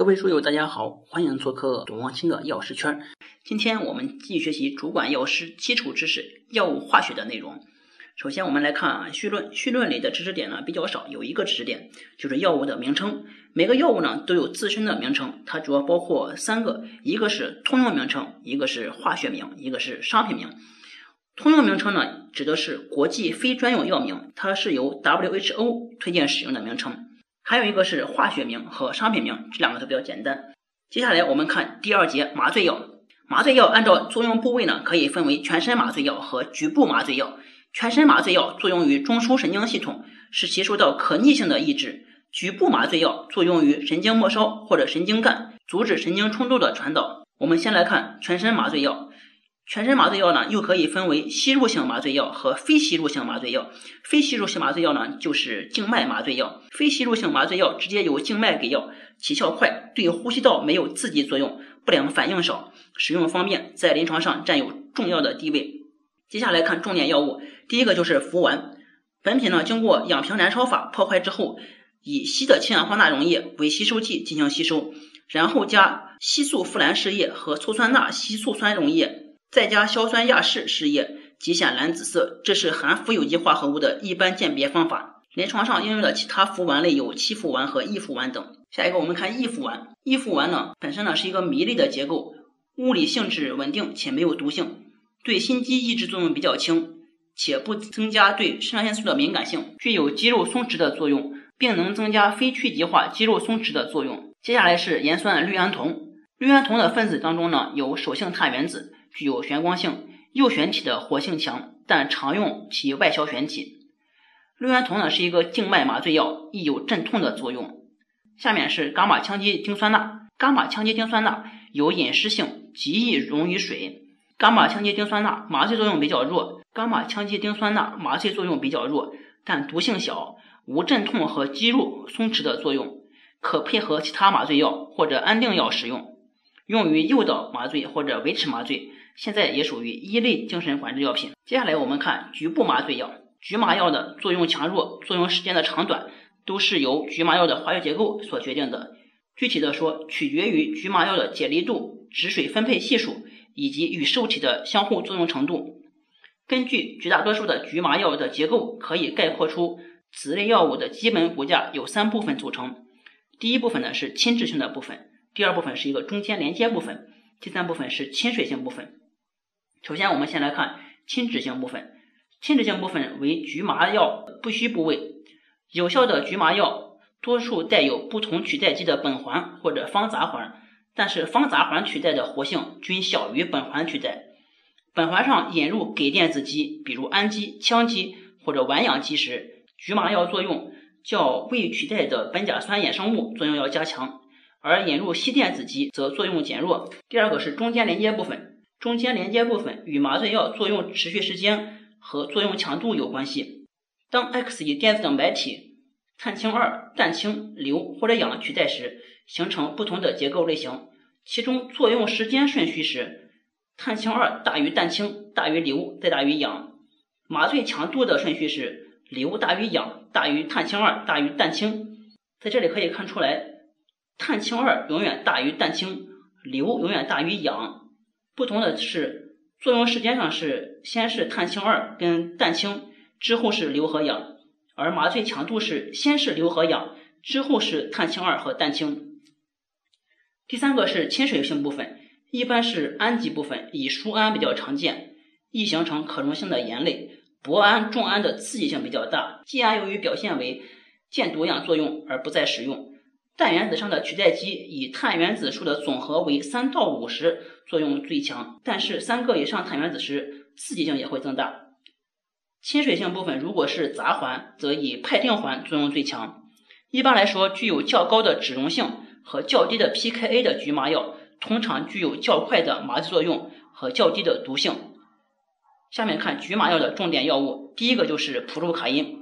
各位书友，大家好，欢迎做客董望清的药师圈。今天我们继续学习主管药师基础知识、药物化学的内容。首先，我们来看啊序论。序论里的知识点呢比较少，有一个知识点就是药物的名称。每个药物呢都有自身的名称，它主要包括三个：一个是通用名称，一个是化学名，一个是商品名。通用名称呢指的是国际非专用药名，它是由 WHO 推荐使用的名称。还有一个是化学名和商品名，这两个都比较简单。接下来我们看第二节麻醉药。麻醉药按照作用部位呢，可以分为全身麻醉药和局部麻醉药。全身麻醉药作用于中枢神经系统，使其受到可逆性的抑制；局部麻醉药作用于神经末梢或者神经干，阻止神经冲动的传导。我们先来看全身麻醉药。全身麻醉药呢，又可以分为吸入性麻醉药和非吸入性麻醉药。非吸入性麻醉药呢，就是静脉麻醉药。非吸入性麻醉药直接由静脉给药，起效快，对呼吸道没有刺激作用，不良反应少，使用方便，在临床上占有重要的地位。接下来看重点药物，第一个就是氟烷。本品呢，经过氧平燃烧法破坏之后，以稀的氢氧化钠溶液为吸收剂进行吸收，然后加硒素呋蓝试液和醋酸钠硒醋酸溶液，再加硝酸亚势试液，即显蓝紫色。这是含氟有机化合物的一般鉴别方法。临床上应用的其他氟烷类有七氟烷和异氟烷等。下一个我们看异氟烷。异氟烷呢，本身呢是一个醚类的结构，物理性质稳定且没有毒性。对心肌抑制作用比较轻，且不增加对肾上腺素的敏感性，具有肌肉松弛的作用，并能增加非去极化肌肉松弛的作用。接下来是盐酸氯胺酮，氯胺酮的分子当中呢有手性碳原子，具有旋光性，右旋体的活性强，但常用其外消旋体。氯胺酮呢是一个静脉麻醉药，易有镇痛的作用。下面是伽马羟基丁酸钠，伽马羟基丁酸钠有隐湿性，极易溶于水。伽马羟基丁酸钠麻醉作用比较弱，伽马羟基丁酸钠麻醉作用比较弱，但毒性小，无镇痛和肌肉松弛的作用，可配合其他麻醉药或者安定药使用，用于诱导麻醉或者维持麻醉。现在也属于一类精神管制药品。接下来我们看局部麻醉药，局麻药的作用强弱、作用时间的长短，都是由局麻药的化学结构所决定的。具体的说，取决于局麻药的解离度、脂水分配系数。以及与受体的相互作用程度，根据绝大多数的局麻药的结构，可以概括出此类药物的基本骨架由三部分组成。第一部分呢是亲脂性的部分，第二部分是一个中间连接部分，第三部分是亲水性部分。首先，我们先来看亲脂性部分。亲脂性部分为局麻药不需部位，有效的局麻药多数带有不同取代基的苯环或者芳杂环。但是芳杂环取代的活性均小于苯环取代。苯环上引入给电子基，比如氨基、羟基或者烷氧基时，局麻药作用较未取代的苯甲酸衍生物作用要加强；而引入吸电子基则作用减弱。第二个是中间连接部分，中间连接部分与麻醉药作用持续时间和作用强度有关系。当 X 以电子等白体碳氢二、氮氢、硫或者氧取代时，形成不同的结构类型。其中作用时间顺序是碳氢二大于氮氢大于硫再大于氧，麻醉强度的顺序是硫大于氧大于碳氢二大于氮氢。在这里可以看出来，碳氢二永远大于氮氢，硫永远大于氧。不同的是，作用时间上是先是碳氢二跟氮氢，之后是硫和氧，而麻醉强度是先是硫和氧，之后是碳氢二和氮氢。第三个是亲水性部分，一般是氨基部分，以疏氨比较常见，易形成可溶性的盐类。铂胺、重胺的刺激性比较大，季胺由于表现为箭毒样作用而不再使用。氮原子上的取代基以碳原子数的总和为三到五时，作用最强，但是三个以上碳原子时，刺激性也会增大。亲水性部分如果是杂环，则以哌啶环作用最强。一般来说，具有较高的脂溶性。和较低的 pKa 的局麻药通常具有较快的麻醉作用和较低的毒性。下面看局麻药的重点药物，第一个就是普鲁卡因。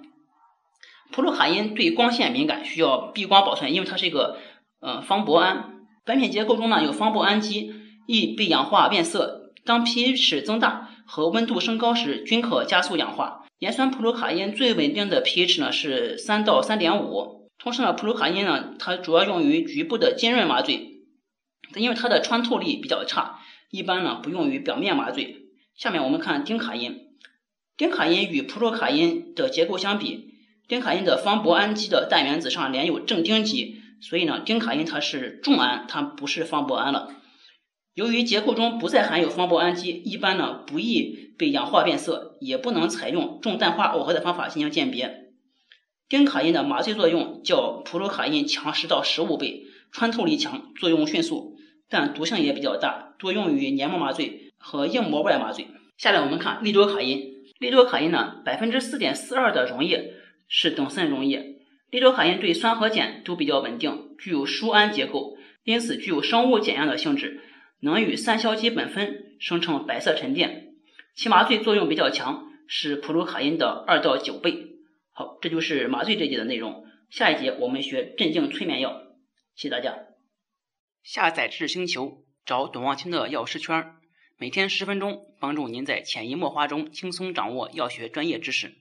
普鲁卡因对光线敏感，需要避光保存，因为它是一个呃芳铂胺。本品结构中呢有芳铂氨基，易被氧化变色。当 pH 增大和温度升高时，均可加速氧化。盐酸普鲁卡因最稳定的 pH 呢是三到三点五。同时呢，普鲁卡因呢，它主要用于局部的浸润麻醉，因为它的穿透力比较差，一般呢不用于表面麻醉。下面我们看丁卡因，丁卡因与普鲁卡因的结构相比，丁卡因的方铂氨基的氮原子上连有正丁基，所以呢，丁卡因它是重氨，它不是方铂胺了。由于结构中不再含有方铂氨基，一般呢不易被氧化变色，也不能采用重氮化耦合的方法进行鉴别。丁卡因的麻醉作用较普鲁卡因强十到十五倍，穿透力强，作用迅速，但毒性也比较大，多用于黏膜麻醉和硬膜外麻醉。下来我们看利多卡因，利多卡因呢，百分之四点四二的溶液是等渗溶液。利多卡因对酸和碱都比较稳定，具有疏氨结构，因此具有生物碱样的性质，能与三硝基苯酚生成白色沉淀，其麻醉作用比较强，是普鲁卡因的二到九倍。好，这就是麻醉这节的内容。下一节我们学镇静催眠药。谢谢大家。下载知识星球，找董望清的药师圈，每天十分钟，帮助您在潜移默化中轻松掌握药学专业知识。